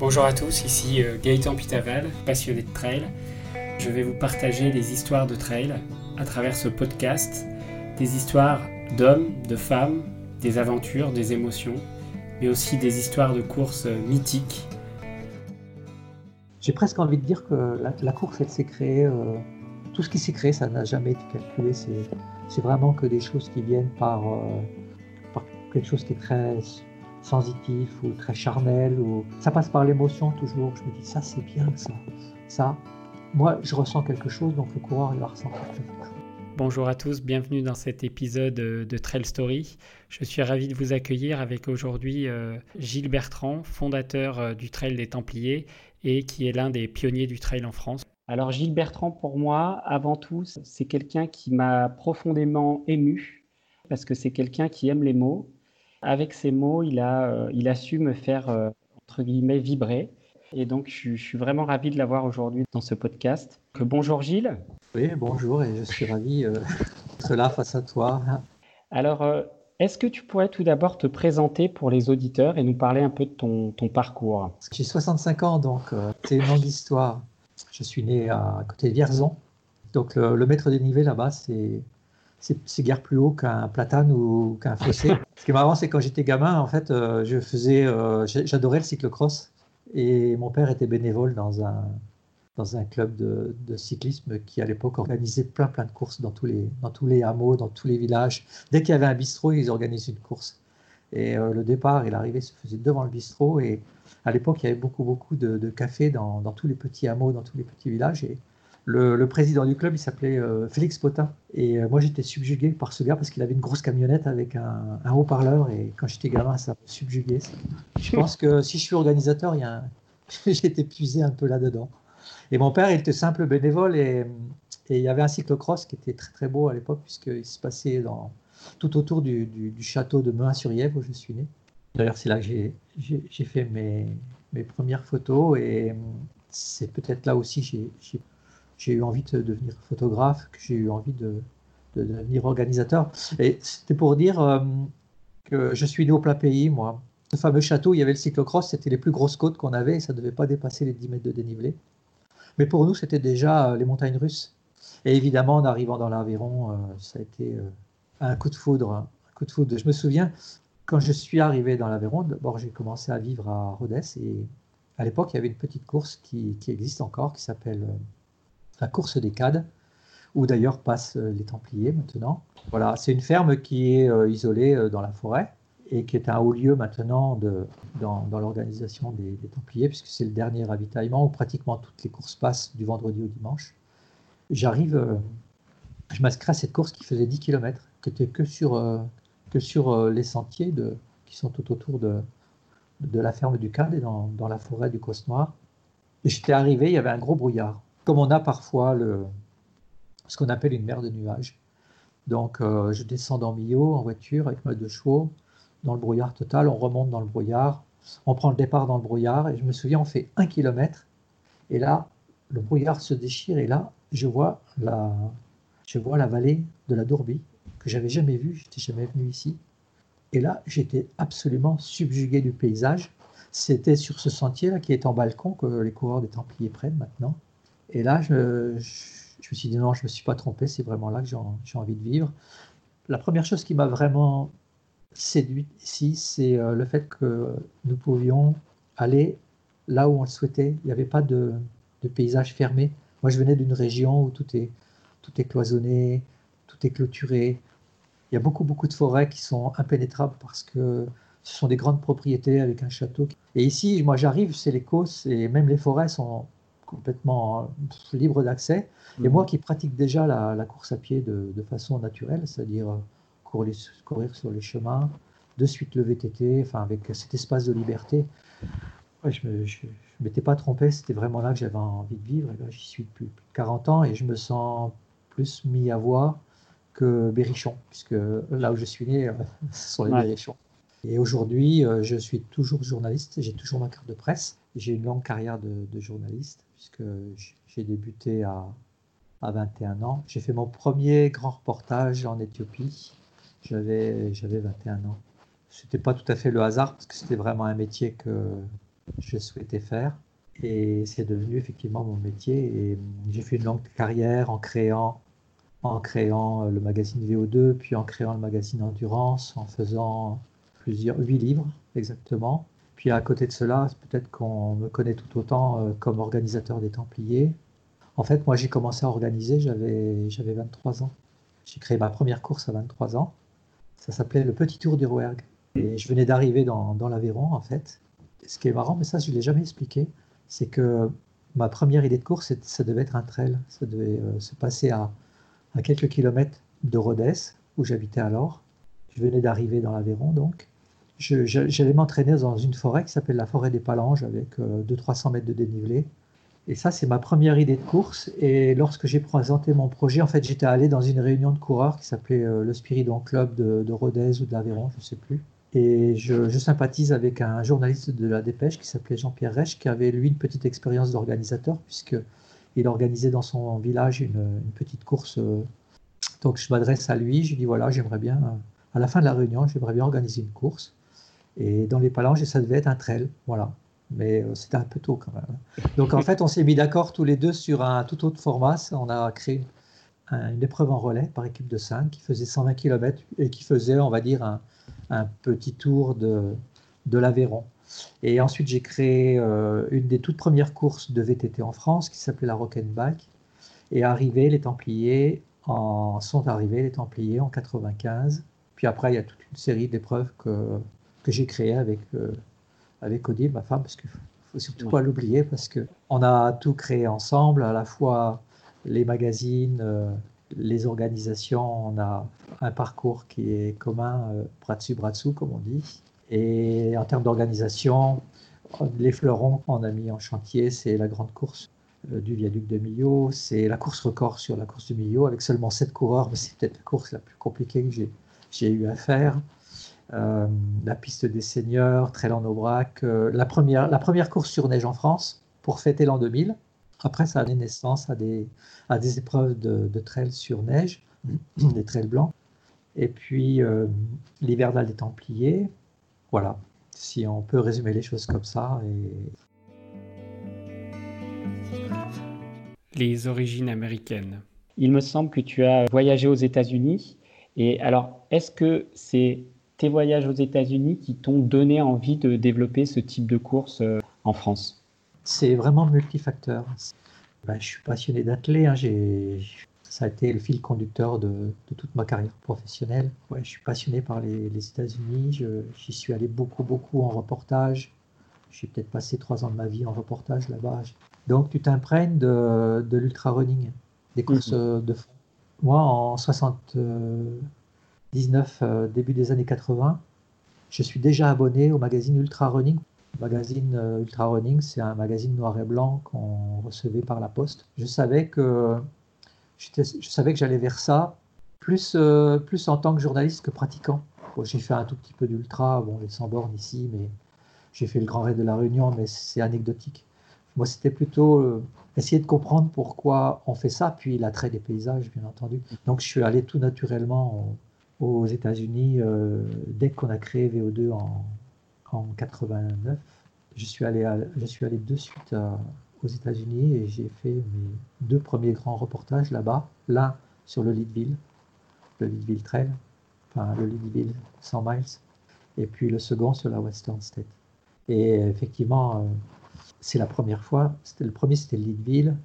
Bonjour à tous, ici euh, Gaëtan Pitaval, passionné de trail. Je vais vous partager des histoires de trail à travers ce podcast, des histoires d'hommes, de femmes, des aventures, des émotions, mais aussi des histoires de courses mythiques. J'ai presque envie de dire que la, course, elle s'est créée, euh, tout ce qui s'est créé, ça n'a jamais été calculé, c'est vraiment que des choses qui viennent par, euh, par quelque chose qui est très sensitif ou très charnel. Ou... Ça passe par l'émotion toujours. Je me dis, ça c'est bien, ça. Ça, moi, je ressens quelque chose, donc le coureur, il va ressentir quelque chose. Bonjour à tous, bienvenue dans cet épisode de Trail Story. Je suis ravi de vous accueillir avec aujourd'hui euh, Gilles Bertrand, fondateur euh, du Trail des Templiers et qui est l'un des pionniers du trail en France. Alors Gilles Bertrand, pour moi, avant tout, c'est quelqu'un qui m'a profondément ému parce que c'est quelqu'un qui aime les mots avec ces mots, il a, euh, il a su me faire, euh, entre guillemets, vibrer. Et donc, je, suis vraiment ravi de l'avoir aujourd'hui dans ce podcast. bonjour Gilles. Oui, bonjour, et je suis ravi euh, d'être là face à toi. Alors, est-ce que tu pourrais tout d'abord te présenter pour les auditeurs et nous parler un peu de ton, ton parcours? J'ai 65 ans, donc c'est une longue histoire. Je suis né à côté de Vierzon. Donc, le, le maître des nivelles là-bas, c'est c'est guère plus haut qu'un platane ou qu'un fossé. Ce qui est marrant, c'est quand j'étais gamin, en fait, euh, je faisais, euh, j'adorais le cyclocross et mon père était bénévole dans un dans un club de, cyclisme qui à l'époque organisait plein plein de courses dans tous les dans tous les hameaux, dans tous les villages. Dès qu'il y avait un bistrot, ils organisaient une course. Et euh, le départ et l'arrivée se faisaient devant le bistrot. Et à l'époque, il y avait beaucoup beaucoup de, cafés dans, dans tous les petits hameaux, dans tous les petits villages. Et le, président du club, il s'appelait euh, Félix Potin. Et euh, moi, j'étais subjugué par ce gars parce qu'il avait une grosse camionnette avec un, haut-parleur. Et quand j'étais gamin, ça me subjuguait. Je pense que si je suis organisateur, il j'ai été un peu là-dedans. Et mon père, il était simple bénévole. Et, il y avait un cyclocross qui était très très beau à l'époque, puisqu'il se passait dans, tout autour du, château de Meun-sur-Yèvre où je suis né. D'ailleurs, c'est là que j'ai fait mes, mes premières photos. Et c'est peut-être là aussi j'ai j'ai eu envie de devenir photographe, que j'ai eu envie de, devenir organisateur. Et c'était pour dire euh, que je suis né au plat pays, moi. Ce fameux château, il y avait le cyclocross, c'était les plus grosses côtes qu'on avait et ça ne devait pas dépasser les 10 mètres de dénivelé. Mais pour nous, c'était déjà euh, les montagnes russes. Et évidemment, en arrivant dans l'Aveyron, euh, ça a été un coup de foudre. Un coup de foudre. Je me souviens, quand je suis arrivé dans l'Aveyron, d'abord j'ai commencé à vivre à Rodez et à l'époque, il y avait une petite course qui, qui existe encore, qui s'appelle la course des Cades, où d'ailleurs passent euh, les Templiers maintenant. Voilà, c'est une ferme qui est euh, isolée euh, dans la forêt et qui est un haut lieu maintenant de, dans, l'organisation des, Templiers, puisque c'est le dernier ravitaillement où pratiquement toutes les courses passent du vendredi au dimanche. J'arrive, je m'inscris à cette course qui faisait 10 km, qui était que sur, que sur les sentiers qui sont tout autour de, de la ferme du Cade et dans, dans la forêt du Cos Noir. J'étais arrivé, il y avait un gros brouillard comme on a parfois le, ce qu'on appelle une mer de nuages. Donc euh, je descends dans Millau en voiture avec ma deux chevaux, dans le brouillard total, on remonte dans le brouillard, on prend le départ dans le brouillard, et je me souviens, on fait un kilomètre, et là, le brouillard se déchire, et là, je vois la, je vois la vallée de la Dourbie, que j'avais jamais vue, j'étais jamais venu ici. Et là, j'étais absolument subjugué du paysage. C'était sur ce sentier-là qui est en balcon que les coureurs des Templiers prennent maintenant. Et là, je, me suis dit non, je ne me suis pas trompé, c'est vraiment là que j'ai envie de vivre. La première chose qui m'a vraiment séduit ici, c'est euh, le fait que nous pouvions aller là où on le souhaitait. Il n'y avait pas de, paysage fermé. Moi, je venais d'une région où tout est, tout est cloisonné, tout est clôturé. Il y a beaucoup, beaucoup de forêts qui sont impénétrables parce que ce sont des grandes propriétés avec un château. Et ici, moi, j'arrive, c'est l'Écosse et même les forêts sont complètement euh, libre d'accès. Et mhm. moi qui pratique déjà la, course à pied de, façon naturelle, c'est-à-dire euh, courir, courir, sur les chemins, de suite le VTT, enfin avec cet espace de liberté, je ne m'étais pas trompé, c'était vraiment là que j'avais envie de vivre. Et j'y suis depuis plus de 40 ans et je me sens plus mis à voix que Berrichon, puisque là où je suis né, euh, ce sont les Berrichons. Et aujourd'hui, je suis toujours journaliste, j'ai toujours ma carte de presse. J'ai une longue carrière de journaliste puisque j'ai débuté à, à 21 ans. J'ai fait mon premier grand reportage en Éthiopie. J'avais 21 ans. Ce n'était pas tout à fait le hasard, parce que c'était vraiment un métier que, je souhaitais faire. Et c'est devenu effectivement mon métier. Et j'ai fait une longue carrière en créant, en créant le magazine VO2, puis en créant le magazine Endurance, en faisant plusieurs, huit livres exactement. Puis à côté de cela, peut-être qu'on me connaît tout autant euh, comme organisateur des Templiers. En fait, moi j'ai commencé à organiser, j'avais, j'avais 23 ans. J'ai créé ma première course à 23 ans. Ça s'appelait le Petit Tour du Rouergue. Et je venais d'arriver dans, dans l'Aveyron, en fait. Ce qui est marrant, mais ça, je ne l'ai jamais expliqué, c'est que ma première idée de course, ça devait être un trail. Ça devait euh, se passer à, à, quelques kilomètres de Rodez, où j'habitais alors. Je venais d'arriver dans l'Aveyron, donc. J'allais m'entraîner dans une forêt qui s'appelle la forêt des Palanges, avec 200-300 euh, mètres de dénivelé. Et ça, c'est ma première idée de course. Et lorsque j'ai présenté mon projet, en fait, j'étais allé dans une réunion de coureurs qui s'appelait euh, le Spiridon Club de, de Rodez ou de l'Aveyron, je ne sais plus. Et je, sympathise avec un journaliste de la Dépêche qui s'appelait Jean-Pierre Reich, qui avait lui une petite expérience d'organisateur, puisqu'il organisait dans son village une, petite course. Euh. Donc je m'adresse à lui, je lui dis voilà, j'aimerais bien, à la fin de la réunion, j'aimerais bien organiser une course. Et dans les Palanges, ça devait être un trail, voilà. Mais euh, c'était un peu tôt quand même. Donc en fait, on s'est mis d'accord tous les deux sur un tout autre format. On a créé une, une épreuve en relais par équipe de 5 qui faisait 120 km et qui faisait, on va dire, un, un petit tour de, de l'Aveyron. Et ensuite, j'ai créé euh, une des toutes premières courses de VTT en France qui s'appelait la Rock'n'Bike. Et arrivé, les Templiers en, sont arrivés, les Templiers, en 95. Puis après, il y a toute une série d'épreuves que, que j'ai créées avec, euh, avec Odile, ma femme, parce qu'il faut surtout pas l'oublier, parce qu'on a tout créé ensemble, à la fois les magazines, euh, les organisations, on a un parcours qui est commun, euh, bras dessus, bras dessous, comme on dit. Et en termes d'organisation, les fleurons qu'on a mis en chantier, c'est la grande course euh, du viaduc de Millau, c'est la course record sur la course du Millau avec seulement 7 coureurs, mais c'est peut-être la course la plus compliquée que j'ai eu à faire. Euh, la piste des seigneurs, Trail en Aubrac, la, première, la première course sur neige en France pour fêter l'an 2000. Après, ça a donné naissance à des, à des épreuves de, de trail sur neige, des trails blancs. Et puis, euh, l'hivernal des Templiers. Voilà, si on peut résumer les choses comme ça. Et... Les origines américaines. Il me semble que tu as voyagé aux États-Unis. Et alors, est-ce que c'est tes voyages aux États-Unis qui t'ont donné envie de développer ce type de course euh, en France? C'est vraiment multifacteur. Ben, je suis passionné d'athlète. Hein, ça a été le fil conducteur de, toute ma carrière professionnelle. Ouais, je suis passionné par les, États-Unis. J'y suis allé beaucoup, beaucoup en reportage. J'ai peut-être passé trois ans de ma vie en reportage là-bas. Donc, tu t'imprègnes de, l'ultra running, des courses mhm. de fond. Moi, en 79, euh, début des années 80, je suis déjà abonné au magazine Ultra Running magazine euh, Ultra Running, c'est un magazine noir et blanc qu'on recevait par la poste. Je savais que je savais que j'allais vers ça, plus, euh, plus en tant que journaliste que pratiquant. j'ai fait un tout petit peu d'ultra, bon, les 100 bornes ici, mais j'ai fait le Grand Raid de la Réunion, mais c'est anecdotique. Moi, c'était plutôt euh, essayer de comprendre pourquoi on fait ça, puis l'attrait des paysages, bien entendu. Donc, je suis allé tout naturellement aux États-Unis dès qu'on a créé VO2 en, en 89. Je suis allé, je suis allé de suite aux États-Unis et j'ai fait mes deux premiers grands reportages là-bas. L'un sur le Leadville, le Leadville Trail, enfin le Leadville 100 miles, et puis le second sur la Western State. Et effectivement, euh, c'est la première fois. Le premier, c'était le Leadville.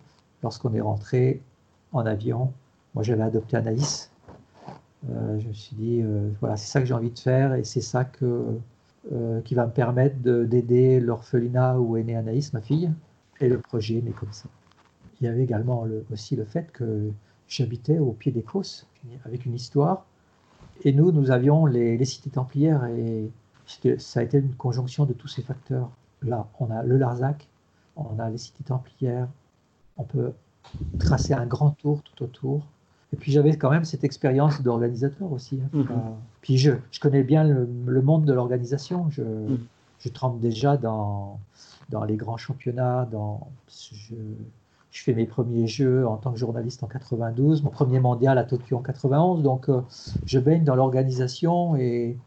Lorsqu'on est rentré en avion, moi j'avais adopté Anaïs. Euh, je me suis dit, euh, voilà, c'est ça que j'ai envie de faire et c'est ça euh, qui va me permettre d'aider l'orphelinat où est née Anaïs, ma fille, et le projet mais comme ça. Il y avait également aussi le fait que j'habitais au pied des Crosses, avec une histoire, et nous, nous avions les, cités templières, et ça a été une conjonction de tous ces facteurs. Là, on a le Larzac, on a les cités templières, on peut tracer un grand tour tout autour, et puis j'avais quand même cette expérience d'organisateur aussi. Hein. Mhm. Puis je, je, connais bien le, monde de l'organisation. Je, je, trempe déjà dans, dans les grands championnats. Dans, je, je, fais mes premiers jeux en tant que journaliste en 92, mon premier mondial à Tokyo en 91. Donc euh, je baigne dans l'organisation et,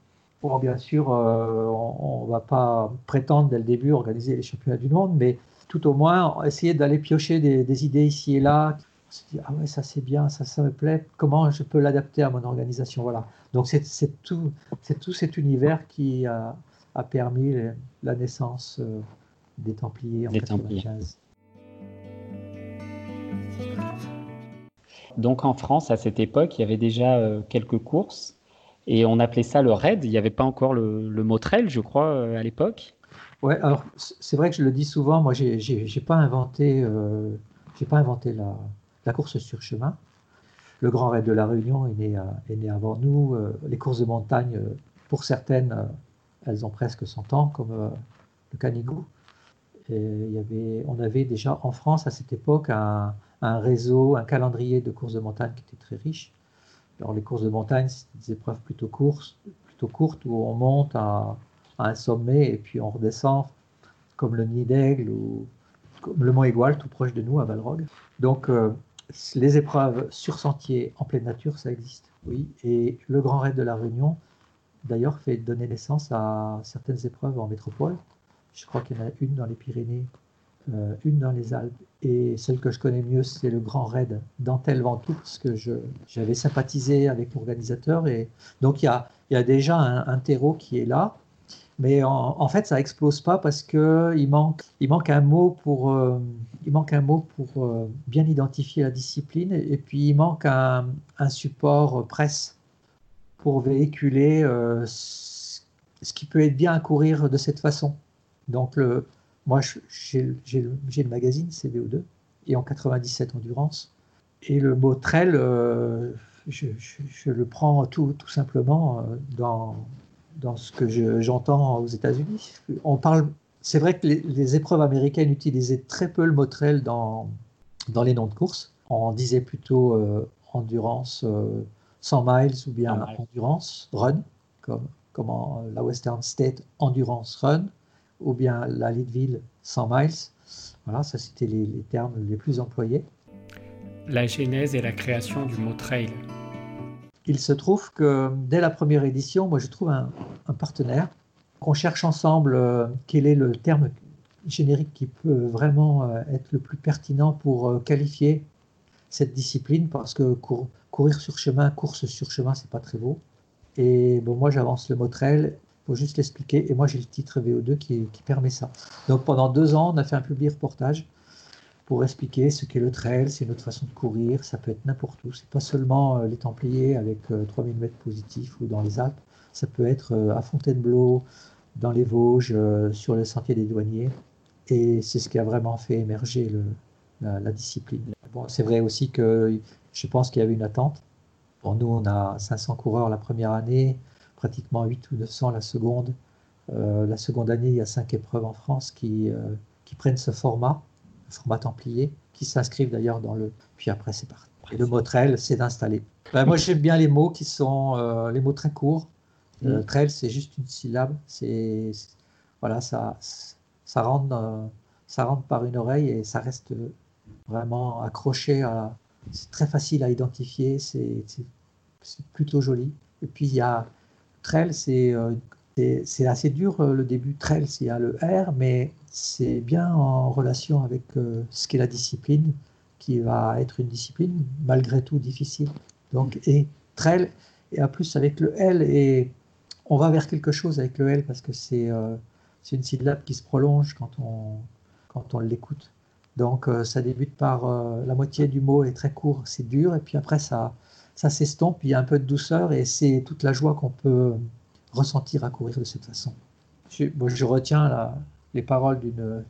Bon, bien sûr, on ne va pas prétendre dès le début organiser les championnats du monde, mais tout au moins essayer d'aller piocher des, idées ici et là. On se dit, ah ouais, ça c'est bien, ça, ça me plaît, comment je peux l'adapter à mon organisation? Voilà. Donc c'est tout, tout cet univers qui a, a permis la naissance des Templiers en 1995. Donc en France, à cette époque, il y avait déjà euh, quelques courses et on appelait ça le raid. Il n'y avait pas encore le, mot trail, je crois, euh, à l'époque. Ouais, alors c'est vrai que je le dis souvent, moi j'ai pas inventé, euh, j'ai pas inventé la, la, course sur chemin. Le Grand Raid de la Réunion est né, né avant nous. les courses de montagne, pour certaines, elles ont presque 100 ans, comme le Canigou on avait déjà en France à cette époque un, réseau, un calendrier de courses de montagne qui était très riche. Alors les courses de montagne, c'est des épreuves plutôt courtes, plutôt courtes où on monte à, un sommet et puis on redescend, comme le Nid d'Aigle ou le Mont Égual, tout proche de nous à Valrogue. Donc euh, les épreuves sur sentier en pleine nature, ça existe, oui. Et le Grand Raid de la Réunion, d'ailleurs, fait donner naissance à certaines épreuves en métropole. Je crois qu'il y en a une dans les Pyrénées, euh, une dans les Alpes, et celle que je connais mieux, c'est le Grand Raid d'Antel Ventoux, parce que j'avais sympathisé avec l'organisateur. Et donc il y a, il y a déjà un, terreau qui est là, mais en, fait ça explose pas parce que il manque, un mot pour, euh, il manque un mot pour euh, bien identifier la discipline, et, puis il manque un, support presse pour véhiculer ce qui peut être bien à courir de cette façon. Donc, le, moi, j'ai le, magazine CVO2 et en 97 Endurance. Et le mot trail, euh, je, le prends tout, tout simplement euh, dans, dans ce que j'entends aux États-Unis. On parle, c'est vrai que les, épreuves américaines utilisaient très peu le mot trail dans, dans les noms de course. On disait plutôt euh, endurance 100 miles ou bien endurance run, comme, comme la Western State Endurance Run ou bien la Leadville 100 miles. Voilà, ça c'était les, termes les plus employés. La genèse et la création du mot trail. Il se trouve que dès la première édition, moi je trouve un, partenaire, qu'on cherche ensemble euh, quel est le terme générique qui peut vraiment euh, être le plus pertinent pour euh, qualifier cette discipline, parce que courir sur chemin, course sur chemin, c'est pas très beau. Et bon, moi j'avance le mot trail faut juste l'expliquer. Et moi, j'ai le titre VO2 qui, permet ça. Donc pendant deux ans, on a fait un public reportage pour expliquer ce qu'est le trail, c'est une autre façon de courir, ça peut être n'importe où. C'est pas seulement euh, les Templiers avec 3000 euh, mètres positifs ou dans les Alpes, ça peut être euh, à Fontainebleau, dans les Vosges, sur le sentier des douaniers. Et c'est ce qui a vraiment fait émerger la, discipline. Bon, c'est vrai aussi que je pense qu'il y avait une attente. Bon, nous, on a 500 coureurs la première année, pratiquement 8 ou 900 la seconde. La seconde année, il y a cinq épreuves en France qui, prennent ce format, format templier, qui s'inscrivent d'ailleurs dans le. Puis après, c'est parti. Et le mot trail, c'est d'installer. Ben, moi, j'aime bien les mots qui sont euh, les mots très courts. Mm. trail, c'est juste une syllabe. C'est voilà, ça, ça rentre, ça rentre par une oreille et ça reste vraiment accroché à. C'est très facile à identifier. C'est plutôt joli. Et puis il y a Trail, euh, c'est assez dur euh, le début. Trail, il y a le R, mais c'est bien en relation avec euh, ce qu'est la discipline, qui va être une discipline malgré tout difficile. Donc, et Trail, et en plus avec le L, et on va vers quelque chose avec le L parce que c'est une syllabe qui se prolonge quand on, quand on l'écoute. Donc ça débute par la moitié du mot est très court, c'est dur, et puis après ça, ça s'estompe, il y a un peu de douceur et c'est toute la joie qu'on peut ressentir à courir de cette façon. Je, retiens les paroles d'une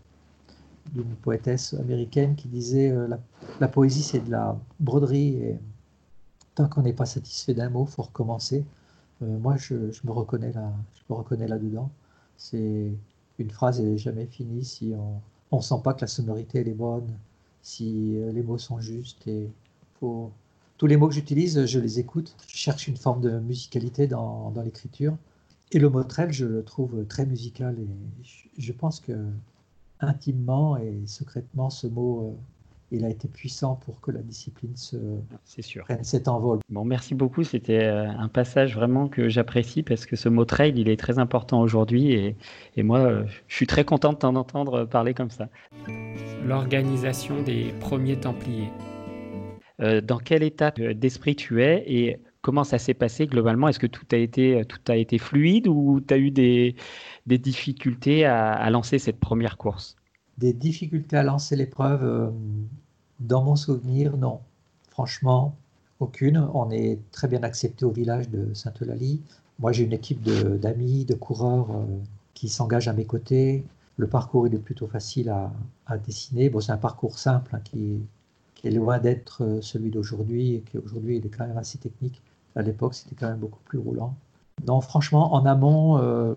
poétesse américaine qui disait euh, la, poésie c'est de la broderie et tant qu'on n'est pas satisfait d'un mot, faut recommencer. Euh, moi, je, me reconnais là, je me reconnais là-dedans. C'est une phrase n'est jamais finie si on ne sent pas que la sonorité elle est bonne, si euh, les mots sont justes et faut tous les mots que j'utilise, je les écoute. Je cherche une forme de musicalité dans, l'écriture. Et le mot trail, je le trouve très musical. Et je pense que intimement et secrètement, ce mot euh, il a été puissant pour que la discipline se sûr. prenne cet envol. Bon, merci beaucoup. C'était euh, un passage vraiment que j'apprécie parce que ce mot trail, il est très important aujourd'hui et, et, moi, euh, je suis très content de t'en entendre parler comme ça. L'organisation des premiers Templiers. Euh, dans quel état d'esprit tu es et comment ça s'est passé globalement? Est-ce que tout a été, tout a été fluide ou tu as eu des, des difficultés à, à lancer cette première course? Des difficultés à lancer l'épreuve, euh, dans mon souvenir, non. Franchement, aucune. On est très bien accepté au village de Sainte-Eulalie. Moi, j'ai une équipe d'amis, de, coureurs euh, qui s'engagent à mes côtés. Le parcours est plutôt facile à, dessiner. Bon, c'est un parcours simple hein, qui, est loin d'être euh, celui d'aujourd'hui et qui aujourd'hui il est quand même assez technique. À l'époque, c'était quand même beaucoup plus roulant. Non, franchement, en amont,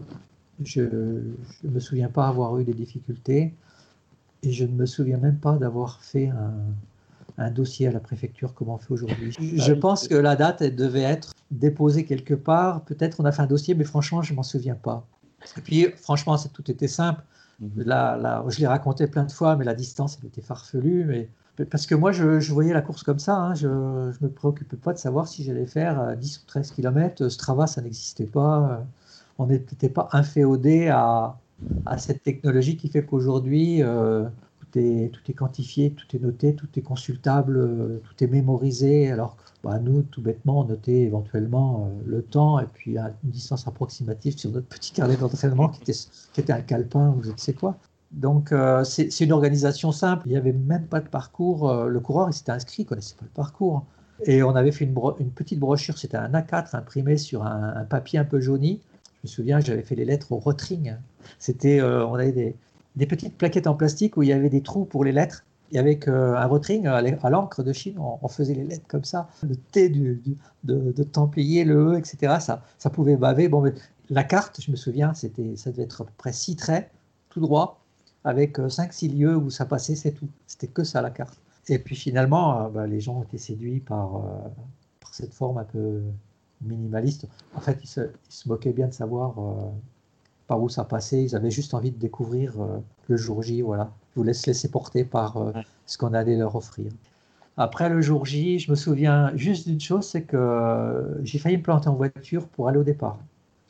je ne me souviens pas avoir eu des difficultés. Et je ne me souviens même pas d'avoir fait un, dossier à la préfecture comme on fait aujourd'hui. Je pense que la date elle devait être déposée quelque part. Peut-être on a fait un dossier, mais franchement, je m'en souviens pas. Et puis, franchement, tout était simple. Mhm. Là, là, je l'ai raconté plein de fois, mais la distance, elle était farfelue. Mais... Parce que moi, je, voyais la course comme ça. Hein. Je ne me préoccupais pas de savoir si j'allais faire 10 ou 13 km. Strava, ça n'existait pas. On n'était pas inféodé à, cette technologie qui fait qu'aujourd'hui, euh, tout, est, quantifié, tout est noté, tout est consultable, euh, tout est mémorisé. Alors bah, nous, tout bêtement, on notait éventuellement euh, le temps et puis une distance approximative sur notre petit carnet d'entraînement qui était, qui était un calepin ou je ne sais quoi. Donc c'est une organisation simple, il n'y avait même pas de parcours. le coureur, il s'était inscrit, il ne connaissait pas le parcours. Et on avait fait une, petite brochure, c'était un A4 imprimé sur un, un papier un peu jauni je me souviens, j'avais fait les lettres au Rotring. C'était, euh, on avait des, petites plaquettes en plastique où il y avait des trous pour les lettres. Et avec euh, un Rotring à l'encre de Chine, on, faisait les lettres comme ça. Le T du, de, Templier, le E, etc. Ça, ça pouvait baver. Bon, mais la carte, je me souviens, c'était, ça devait être à peu près six traits, tout droit, avec 5-6 euh, lieux où ça passait, c'est tout. C'était que ça la carte. Et puis finalement, bah, les gens ont été séduits par, par cette forme un peu minimaliste. En fait, ils se, moquaient bien de savoir euh, par où ça passait. Ils avaient juste envie de découvrir euh, le jour J. Voilà. Je voulais se laisser porter par euh, ce qu'on allait leur offrir. Après le jour J, je me souviens juste d'une chose, c'est que j'ai failli me planter en voiture pour aller au départ.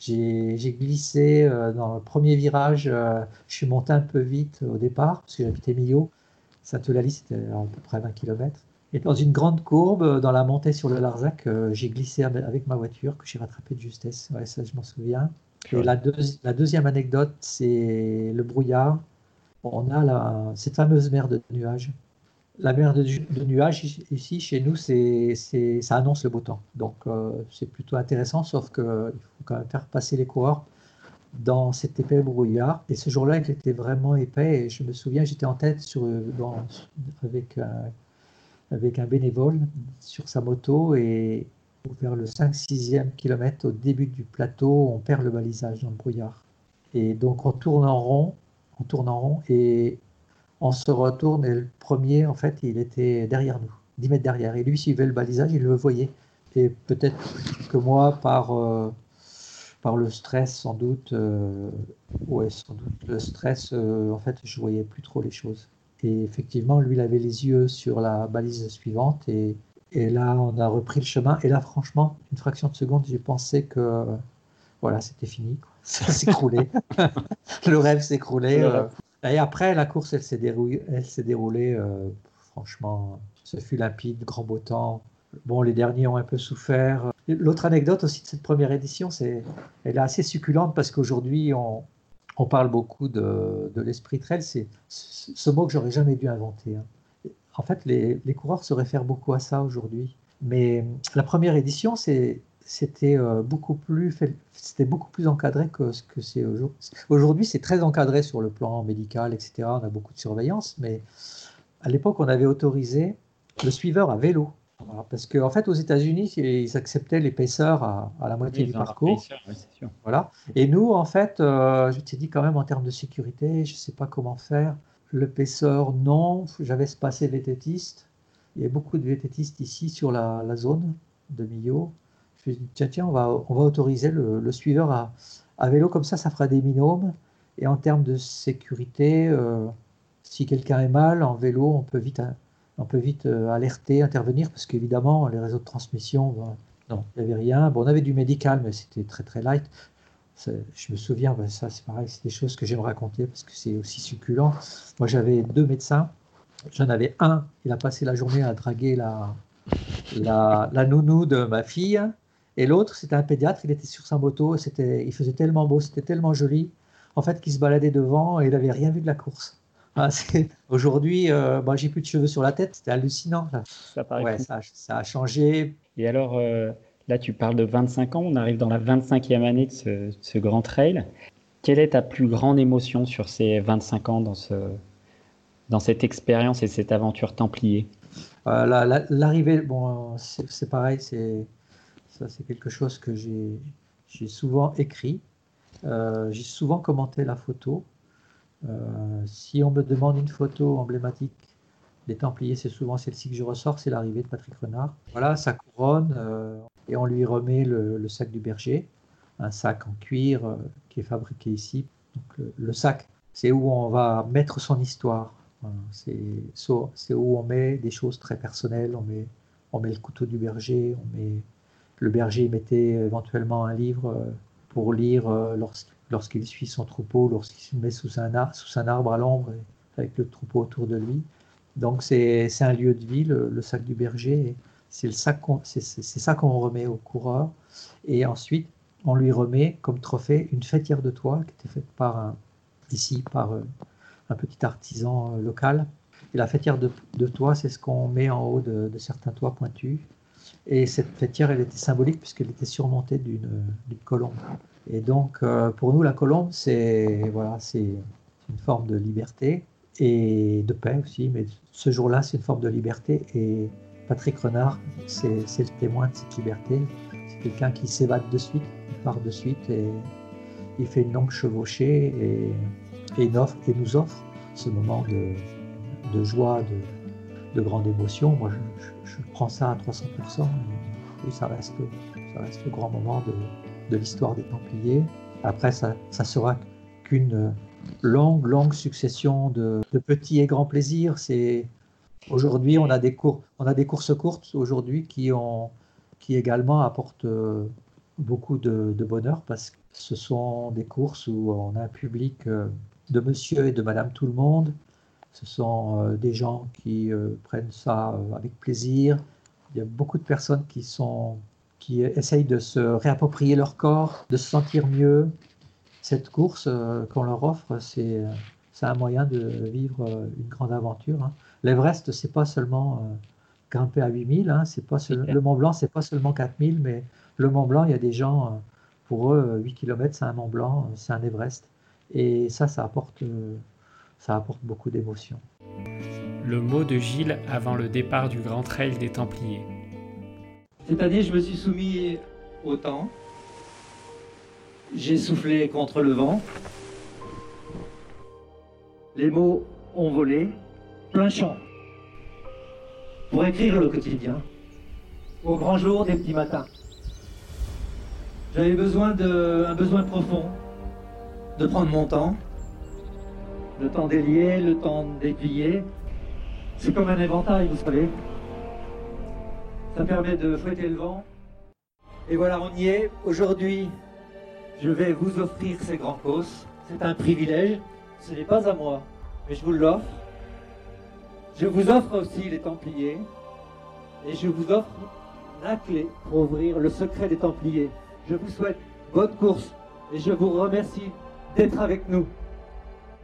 J'ai glissé dans le premier virage, je suis monté un peu vite au départ, parce que j'habitais Millau. Sainte-Eulalie, c'était à peu près 20 km. Et dans une grande courbe, euh, dans la montée sur le Larzac, euh, j'ai glissé avec ma voiture que j'ai rattrapé de justesse. Ouais, ça, je m'en souviens. Et la, la, deuxième anecdote, c'est le brouillard. On a la, cette fameuse mer de nuages. La mer de, nuages, ici, chez nous, ça annonce le beau temps. Donc, euh, c'est plutôt intéressant, sauf qu'il faut quand même faire passer les coureurs dans cet épais brouillard. Et ce jour-là, il était vraiment épais. Et je me souviens, j'étais en tête avec un avec un bénévole sur sa moto et vers le 5-6e kilomètre au début du plateau, on perd le balisage dans le brouillard. Et donc on tourne en rond, on tourne en rond et on se retourne et le premier, en fait, il était derrière nous, 10 mètres derrière. Et lui suivait le balisage, il le voyait. Et peut-être que moi, par, euh, par le stress, sans doute, euh, ouais, sans doute, le stress, euh, en fait, je voyais plus trop les choses. Et effectivement, lui, il avait les yeux sur la balise suivante. Et, et là, on a repris le chemin. Et là, franchement, une fraction de seconde, j'ai pensé que voilà, c'était fini. Ça s'écroulait. le rêve s'écroulait. Euh. Et après, la course, elle s'est déroulée. Déroulée euh, franchement, ce fut limpide, grand beau temps. Bon, les derniers ont un peu souffert. L'autre anecdote aussi de cette première édition, c'est, elle est assez succulente parce qu'aujourd'hui, on, on parle beaucoup de, l'esprit trail, c'est ce mot que j'aurais jamais dû inventer. Hein. En fait, les, coureurs se réfèrent beaucoup à ça aujourd'hui. Mais la première édition, c'était euh, beaucoup plus c'était beaucoup plus encadré que ce que c'est aujourd'hui. Aujourd'hui, c'est très encadré sur le plan médical, etc. On a beaucoup de surveillance, mais à l'époque, on avait autorisé le suiveur à vélo parce qu'en en fait, aux États-Unis, ils acceptaient l'épaisseur à, la moitié du parcours. Voilà. Et nous, en fait, euh, je t'ai dit quand même en termes de sécurité, je ne sais pas comment faire. L'épaisseur, non. J'avais passé vététiste. Il y a beaucoup de vététistes ici sur la, zone de Millau. Je dit, tiens, tiens, on va, on va autoriser le, suiveur à, à, vélo, comme ça, ça fera des binômes. Et en termes de sécurité, euh, si quelqu'un est mal, en vélo, on peut vite on peut vite alerter, intervenir, parce qu'évidemment, les réseaux de transmission, ben, non, il n'y avait rien. Bon, on avait du médical, mais c'était très très light. Je me souviens, ben, ça c'est pareil, c'est des choses que j'aime raconter parce que c'est aussi succulent. Moi j'avais deux médecins. J'en avais un, il a passé la journée à draguer la, la, la nounou de ma fille. Et l'autre, c'était un pédiatre, il était sur sa moto, c'était, il faisait tellement beau, c'était tellement joli, en fait, qu'il se baladait devant et il n'avait rien vu de la course. Ah, aujourd'hui, euh, j'ai plus de cheveux sur la tête, c'était hallucinant. Ça, ouais, ça, ça, a changé. Et alors, euh, là, tu parles de 25 ans, on arrive dans la 25e année de ce, ce, grand trail. Quelle est ta plus grande émotion sur ces 25 ans dans, ce, dans cette expérience et cette aventure templier? Euh, L'arrivée, bon, c'est pareil, c'est c'est quelque chose que j'ai souvent écrit. Euh, j'ai souvent commenté la photo. Euh, si on me demande une photo emblématique des Templiers, c'est souvent celle-ci que je ressors, c'est l'arrivée de Patrick Renard. Voilà, sa couronne, et on lui remet le, sac du berger, un sac en cuir qui est fabriqué ici. Donc, le sac, c'est où on va mettre son histoire. C'est où on met des choses très personnelles, on met, on met le couteau du berger, on met, le berger mettait éventuellement un livre euh, pour lire euh, lorsqu'il suit son troupeau, lorsqu'il se met sous un, arbre, un à l'ombre avec le troupeau autour de lui. Donc c'est un lieu de vie, le, sac du berger. C'est ça qu'on remet au coureur. Et ensuite, on lui remet comme trophée une fêtière de toile qui était faite par ici par euh, un petit artisan local. Et la fêtière de, toit, c'est ce qu'on met en haut de, certains toits pointus. Et cette fêtière, elle était symbolique puisqu'elle était surmontée d'une colombe. Et donc, euh, pour nous, la colombe, c'est voilà, une forme de liberté et de paix aussi. Mais ce jour-là, c'est une forme de liberté. Et Patrick Renard, c'est le témoin de cette liberté. C'est quelqu'un qui s'évade de suite, il part de suite et il fait une longue chevauchée et nous offre ce moment de, joie, de, de, grande émotion. Moi, prends ça à 300%. Et, ça, reste, le grand moment de, l'histoire des Templiers. Après, ça, ça sera qu'une longue, longue succession de, petits et grands plaisirs. C'est aujourd'hui, on a des courses courtes aujourd'hui qui également apportent euh, beaucoup de, de, bonheur parce que ce sont des courses où on a un public euh, de monsieur et de madame tout le monde. Ce sont euh, des gens qui euh, prennent ça euh, avec plaisir. Il y a beaucoup de personnes qui, sont, qui essayent de se réapproprier leur corps, de se sentir mieux. Cette course qu'on leur offre, c'est un moyen de vivre une grande aventure. Hein. L'Everest, c'est pas seulement grimper à 8000, hein, c'est pas le Mont Blanc, c'est pas seulement 4000, mais le Mont Blanc, il y a des gens, pour eux, 8 km, c'est un Mont Blanc, c'est un Everest. Et ça, ça apporte, ça apporte beaucoup d'émotions. Le mot de Gilles avant le départ du Grand Trail des Templiers. Cette année, je me suis soumis au temps. J'ai soufflé contre le vent. Les mots ont volé, plein champ. Pour écrire le quotidien, au grand jour des petits matins. J'avais besoin d'un besoin profond, de prendre mon temps, le temps délier, le temps déplier. C'est comme un éventail, vous savez. Ça permet de fouetter le vent. Et voilà, on y est. Aujourd'hui, je vais vous offrir ces grands causes. C'est un privilège. Ce n'est pas à moi, mais je vous l'offre. Je vous offre aussi les Templiers. Et je vous offre la clé pour ouvrir le secret des Templiers. Je vous souhaite bonne course et je vous remercie d'être avec nous.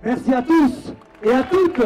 Merci à tous et à toutes.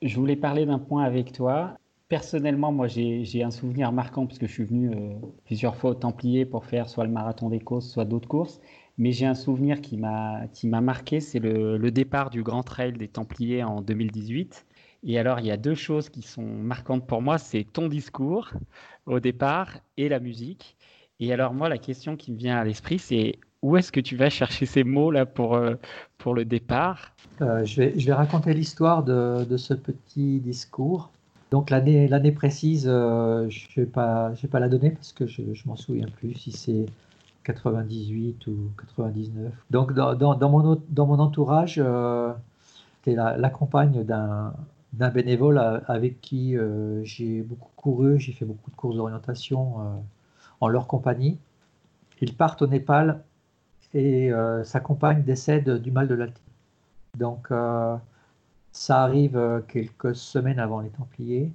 Je voulais parler d'un point avec toi. Personnellement, moi, j'ai un souvenir marquant parce que je suis venu euh, plusieurs fois au Templier pour faire soit le marathon des courses, soit d'autres courses. Mais j'ai un souvenir qui m'a marqué, c'est le, le, départ du Grand Trail des Templiers en 2018. Et alors, il y a deux choses qui sont marquantes pour moi, c'est ton discours au départ et la musique. Et alors, moi, la question qui me vient à l'esprit, c'est où est-ce que tu vas chercher ces mots-là pour, euh, pour le départ? Euh, je, vais, je vais raconter l'histoire de, de, ce petit discours. Donc l'année, précise, euh, je ne vais, vais pas la donner parce que je ne m'en souviens plus si c'est 98 ou 99. Donc dans, dans, mon, dans mon entourage, euh, c'était la, compagne d'un, d'un bénévole avec qui euh, j'ai beaucoup couru, j'ai fait beaucoup de courses d'orientation euh, en leur compagnie. Ils partent au Népal et euh, sa compagne décède du mal de l'altitude. Donc ça arrive quelques semaines avant les Templiers.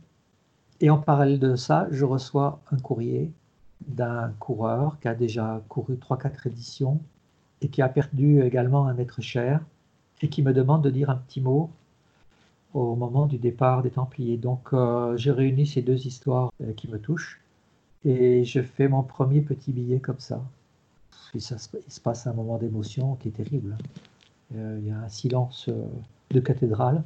Et en parallèle de ça, je reçois un courrier d'un coureur qui a déjà couru 3-4 éditions et qui a perdu également un être cher et qui me demande de dire un petit mot au moment du départ des Templiers. Donc euh, j'ai réuni ces deux histoires euh, qui me touchent et je fais mon premier petit billet comme ça. Et ça il se passe un moment d'émotion qui est terrible. Euh, il y a un silence de cathédrale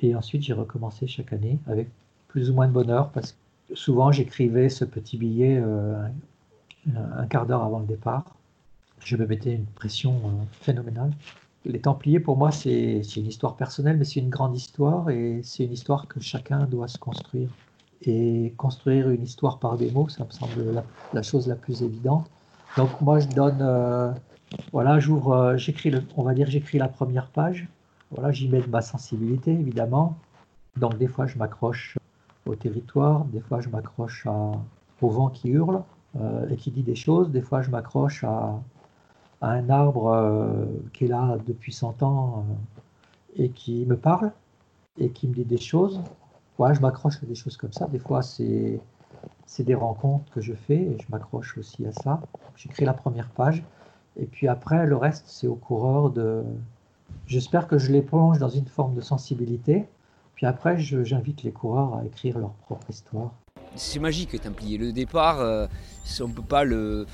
et ensuite j'ai recommencé chaque année avec plus ou moins de bonheur parce que souvent j'écrivais ce petit billet un, quart d'heure avant le départ. Je me mettais une pression phénoménale les Templiers, pour moi, c'est une histoire personnelle, mais c'est une grande histoire et c'est une histoire que chacun doit se construire. Et construire une histoire par des mots, ça me semble la, chose la plus évidente. Donc moi, je donne, euh, voilà, j'ouvre, euh, j'écris, on va dire, j'écris la première page. Voilà, j'y mets de ma sensibilité, évidemment. Donc des fois, je m'accroche au territoire, des fois, je m'accroche au vent qui hurle euh, et qui dit des choses, des fois, je m'accroche à, un arbre euh, qui est là depuis 100 ans euh, et qui me parle et qui me dit des choses. Ouais, je m'accroche à des choses comme ça. Des fois, c'est c'est des rencontres que je fais et je m'accroche aussi à ça. J'écris la première page et puis après, le reste, c'est au coureur de. J'espère que je les plonge dans une forme de sensibilité. Puis après, j'invite les coureurs à écrire leur propre histoire. C'est magique, Templier. Le départ, euh, on ne peut pas le,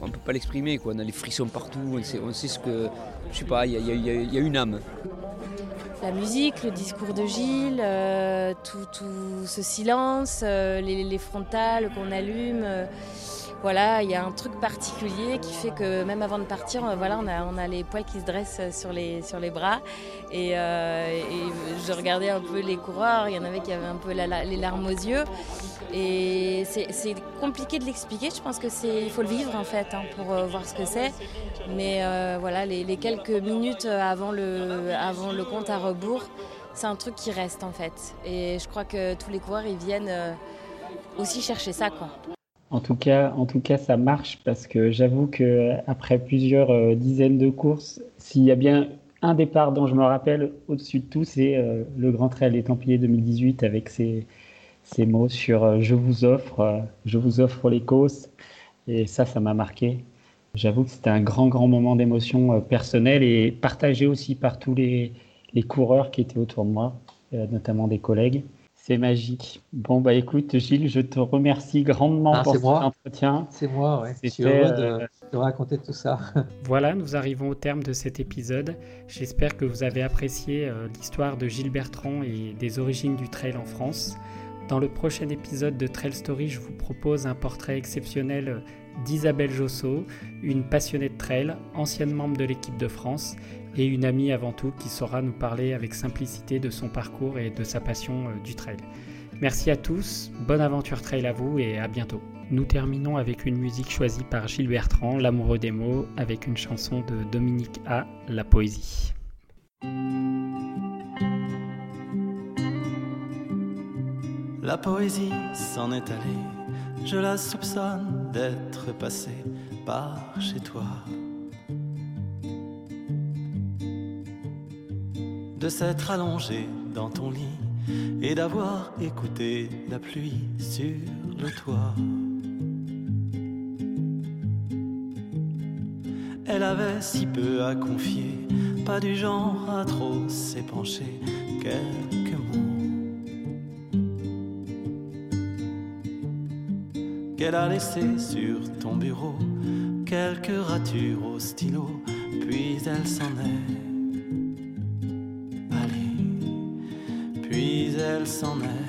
on peut pas l'exprimer quoi. On a les frissons partout, on sait, ce que, je sais pas, il y, a, une âme. La musique, le discours de Gilles, euh, tout, ce silence, euh, les, frontales qu'on allume. Euh, voilà, il y a un truc particulier qui fait que même avant de partir, euh, voilà, on a, les poils qui se dressent sur les, sur les bras. Et, euh, je regardais un peu les coureurs, il y en avait qui avaient un peu les larmes aux yeux. Et c'est compliqué de l'expliquer, je pense que il faut le vivre en fait hein, pour euh, voir ce que c'est. Mais voilà, les, quelques minutes avant le, compte à rebours, c'est un truc qui reste en fait. Et je crois que tous les coureurs, ils viennent aussi chercher ça. En tout cas, en tout cas, ça marche parce que j'avoue que après plusieurs euh, dizaines de courses, s'il y a bien un départ dont je me rappelle au-dessus de tout, c'est euh, le Grand Trail des Templiers 2018 avec ces mots sur euh, je vous offre, je vous offre les causes. Et ça, ça m'a marqué. J'avoue que c'était un grand, grand moment d'émotion personnelle et partagé aussi par tous les, les coureurs qui étaient autour de moi, notamment des collègues. C'est magique. Bon, bah écoute, Gilles, je te remercie grandement ah, pour cet entretien. C'est moi, ouais. Je suis heureux euh, de, raconter tout ça. Voilà, nous arrivons au terme de cet épisode. J'espère que vous avez apprécié euh, l'histoire de Gilles Bertrand et des origines du trail en France. Dans le prochain épisode de Trail Story, je vous propose un portrait exceptionnel d'Isabelle Josso, une passionnée de trail, ancienne membre de l'équipe de France et une amie avant tout qui saura nous parler avec simplicité de son parcours et de sa passion euh, du trail. Merci à tous, bonne aventure trail à vous et à bientôt. Nous terminons avec une musique choisie par Gilles Bertrand, L'amoureux des mots, avec une chanson de Dominique A, La poésie. La poésie s'en est allée, je la soupçonne d'être passée par chez toi. De s'être allongé dans ton lit et d'avoir écouté la pluie sur le toit. Elle avait si peu à confier, pas du genre à trop s'épancher, quelques mots. Qu'elle a laissé sur ton bureau, quelques ratures au stylo, puis elle s'en est. s'en est.